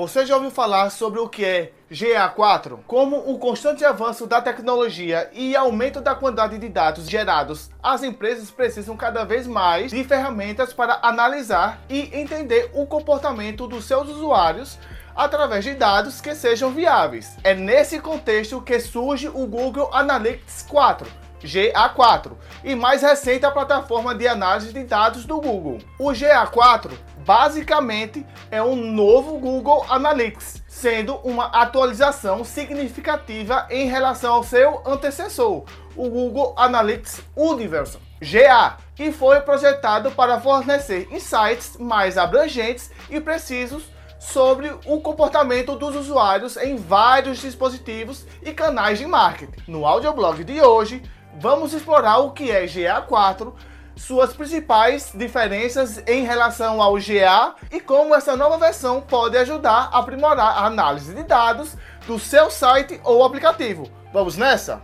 Você já ouviu falar sobre o que é GA4? Como o constante avanço da tecnologia e aumento da quantidade de dados gerados, as empresas precisam cada vez mais de ferramentas para analisar e entender o comportamento dos seus usuários através de dados que sejam viáveis. É nesse contexto que surge o Google Analytics 4 GA4 e mais recente a plataforma de análise de dados do Google. O GA4 basicamente é um novo Google Analytics, sendo uma atualização significativa em relação ao seu antecessor, o Google Analytics Universe GA, que foi projetado para fornecer insights mais abrangentes e precisos sobre o comportamento dos usuários em vários dispositivos e canais de marketing. No audioblog de hoje, vamos explorar o que é GA4, suas principais diferenças em relação ao GA e como essa nova versão pode ajudar a aprimorar a análise de dados do seu site ou aplicativo. Vamos nessa?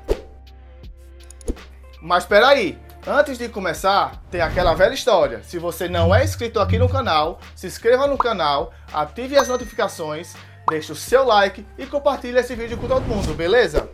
Mas espera aí, antes de começar, tem aquela velha história. Se você não é inscrito aqui no canal, se inscreva no canal, ative as notificações, deixe o seu like e compartilhe esse vídeo com todo mundo, beleza?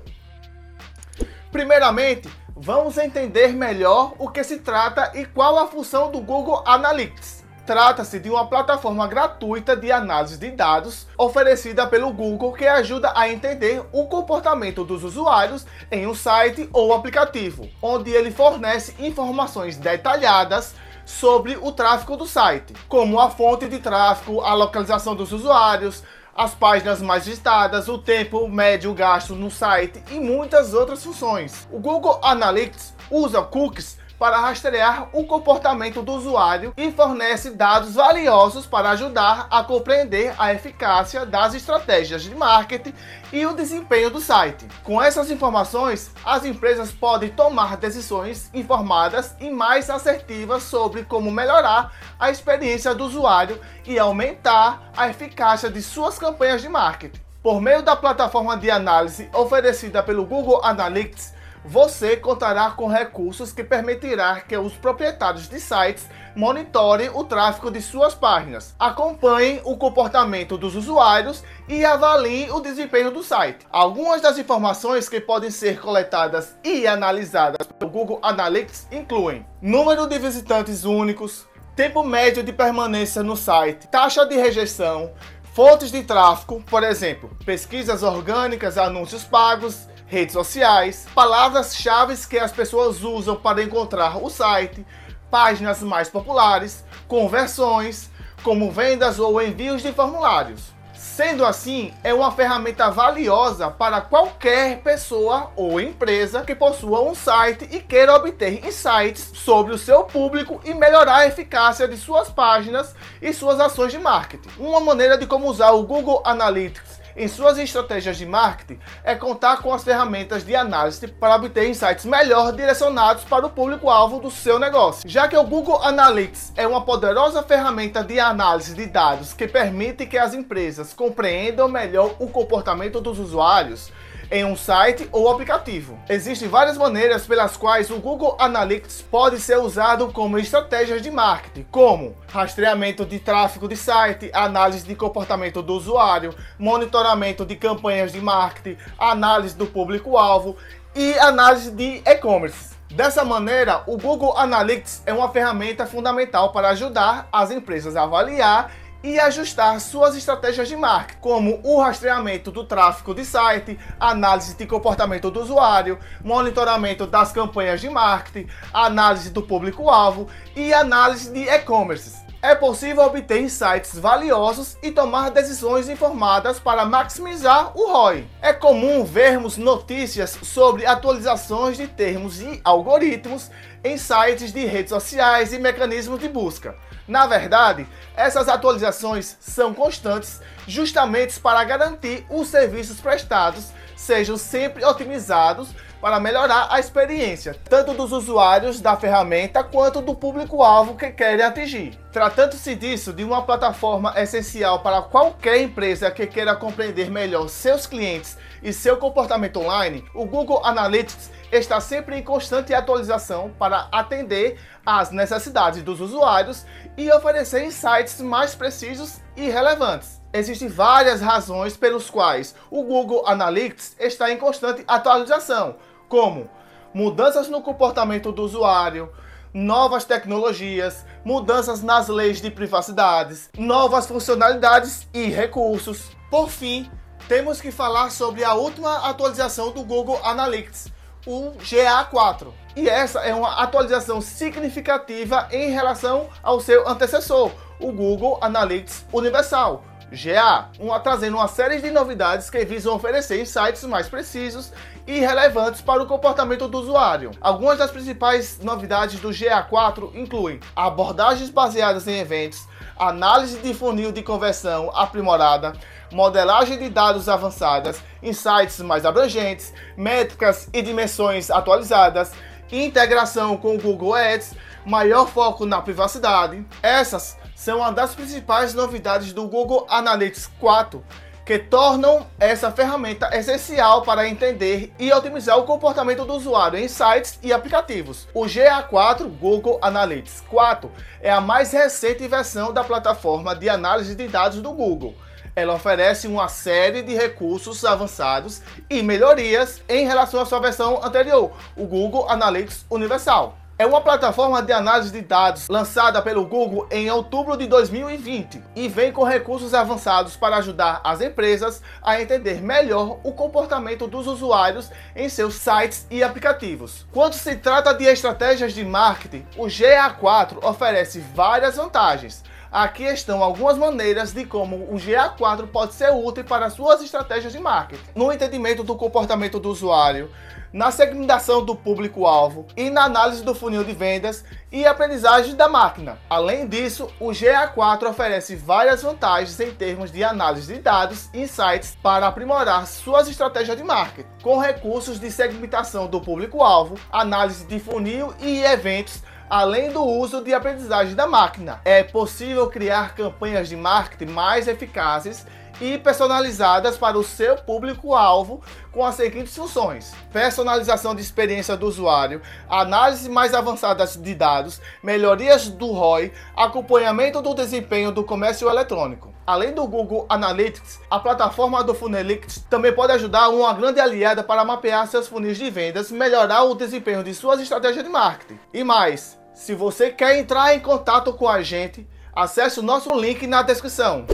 Primeiramente, vamos entender melhor o que se trata e qual a função do Google Analytics. Trata-se de uma plataforma gratuita de análise de dados oferecida pelo Google que ajuda a entender o comportamento dos usuários em um site ou aplicativo, onde ele fornece informações detalhadas sobre o tráfego do site, como a fonte de tráfego, a localização dos usuários, as páginas mais visitadas, o tempo médio gasto no site e muitas outras funções. O Google Analytics usa cookies para rastrear o comportamento do usuário e fornece dados valiosos para ajudar a compreender a eficácia das estratégias de marketing e o desempenho do site. Com essas informações, as empresas podem tomar decisões informadas e mais assertivas sobre como melhorar a experiência do usuário e aumentar a eficácia de suas campanhas de marketing. Por meio da plataforma de análise oferecida pelo Google Analytics, você contará com recursos que permitirá que os proprietários de sites monitorem o tráfego de suas páginas, acompanhem o comportamento dos usuários e avaliem o desempenho do site. Algumas das informações que podem ser coletadas e analisadas pelo Google Analytics incluem número de visitantes únicos, tempo médio de permanência no site, taxa de rejeição, fontes de tráfego, por exemplo, pesquisas orgânicas, anúncios pagos, redes sociais, palavras-chave que as pessoas usam para encontrar o site, páginas mais populares, conversões, como vendas ou envios de formulários. Sendo assim, é uma ferramenta valiosa para qualquer pessoa ou empresa que possua um site e queira obter insights sobre o seu público e melhorar a eficácia de suas páginas e suas ações de marketing. Uma maneira de como usar o Google Analytics em suas estratégias de marketing é contar com as ferramentas de análise para obter insights melhor direcionados para o público-alvo do seu negócio. Já que o Google Analytics é uma poderosa ferramenta de análise de dados que permite que as empresas compreendam melhor o comportamento dos usuários, em um site ou aplicativo. Existem várias maneiras pelas quais o Google Analytics pode ser usado como estratégias de marketing, como rastreamento de tráfego de site, análise de comportamento do usuário, monitoramento de campanhas de marketing, análise do público-alvo e análise de e-commerce. Dessa maneira, o Google Analytics é uma ferramenta fundamental para ajudar as empresas a avaliar e ajustar suas estratégias de marketing, como o rastreamento do tráfego de site, análise de comportamento do usuário, monitoramento das campanhas de marketing, análise do público-alvo e análise de e-commerce. É possível obter insights valiosos e tomar decisões informadas para maximizar o ROI. É comum vermos notícias sobre atualizações de termos e algoritmos em sites de redes sociais e mecanismos de busca. Na verdade, essas atualizações são constantes justamente para garantir os serviços prestados sejam sempre otimizados para melhorar a experiência, tanto dos usuários da ferramenta quanto do público-alvo que querem atingir. Tratando-se disso de uma plataforma essencial para qualquer empresa que queira compreender melhor seus clientes e seu comportamento online, o Google Analytics está sempre em constante atualização para atender às necessidades dos usuários e oferecer insights mais precisos e relevantes. Existem várias razões pelos quais o Google Analytics está em constante atualização, como mudanças no comportamento do usuário, novas tecnologias, mudanças nas leis de privacidade, novas funcionalidades e recursos. Por fim, temos que falar sobre a última atualização do Google Analytics, o GA4. E essa é uma atualização significativa em relação ao seu antecessor, o Google Analytics Universal. GA, uma, trazendo uma série de novidades que visam oferecer insights mais precisos e relevantes para o comportamento do usuário. Algumas das principais novidades do GA4 incluem abordagens baseadas em eventos, análise de funil de conversão aprimorada, modelagem de dados avançadas, insights mais abrangentes, métricas e dimensões atualizadas, integração com o Google Ads, maior foco na privacidade. Essas são uma das principais novidades do Google Analytics 4 que tornam essa ferramenta essencial para entender e otimizar o comportamento do usuário em sites e aplicativos. O GA4 Google Analytics 4 é a mais recente versão da plataforma de análise de dados do Google. Ela oferece uma série de recursos avançados e melhorias em relação à sua versão anterior, o Google Analytics Universal. É uma plataforma de análise de dados lançada pelo Google em outubro de 2020 e vem com recursos avançados para ajudar as empresas a entender melhor o comportamento dos usuários em seus sites e aplicativos. Quando se trata de estratégias de marketing, o GA4 oferece várias vantagens. Aqui estão algumas maneiras de como o GA4 pode ser útil para suas estratégias de marketing. No entendimento do comportamento do usuário, na segmentação do público-alvo e na análise do funil de vendas e aprendizagem da máquina. Além disso, o GA4 oferece várias vantagens em termos de análise de dados e insights para aprimorar suas estratégias de marketing, com recursos de segmentação do público-alvo, análise de funil e eventos além do uso de aprendizagem da máquina. É possível criar campanhas de marketing mais eficazes e personalizadas para o seu público-alvo com as seguintes funções: personalização de experiência do usuário, análise mais avançada de dados, melhorias do ROI, acompanhamento do desempenho do comércio eletrônico. Além do Google Analytics, a plataforma do Funelix também pode ajudar uma grande aliada para mapear seus funis de vendas, melhorar o desempenho de suas estratégias de marketing. E mais, se você quer entrar em contato com a gente, acesse o nosso link na descrição.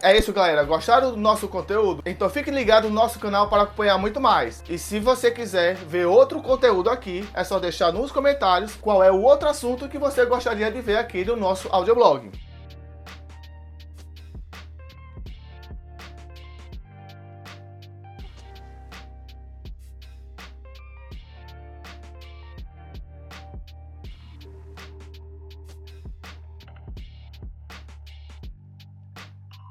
É isso, galera. Gostaram do nosso conteúdo? Então fique ligado no nosso canal para acompanhar muito mais. E se você quiser ver outro conteúdo aqui, é só deixar nos comentários qual é o outro assunto que você gostaria de ver aqui no nosso audioblog.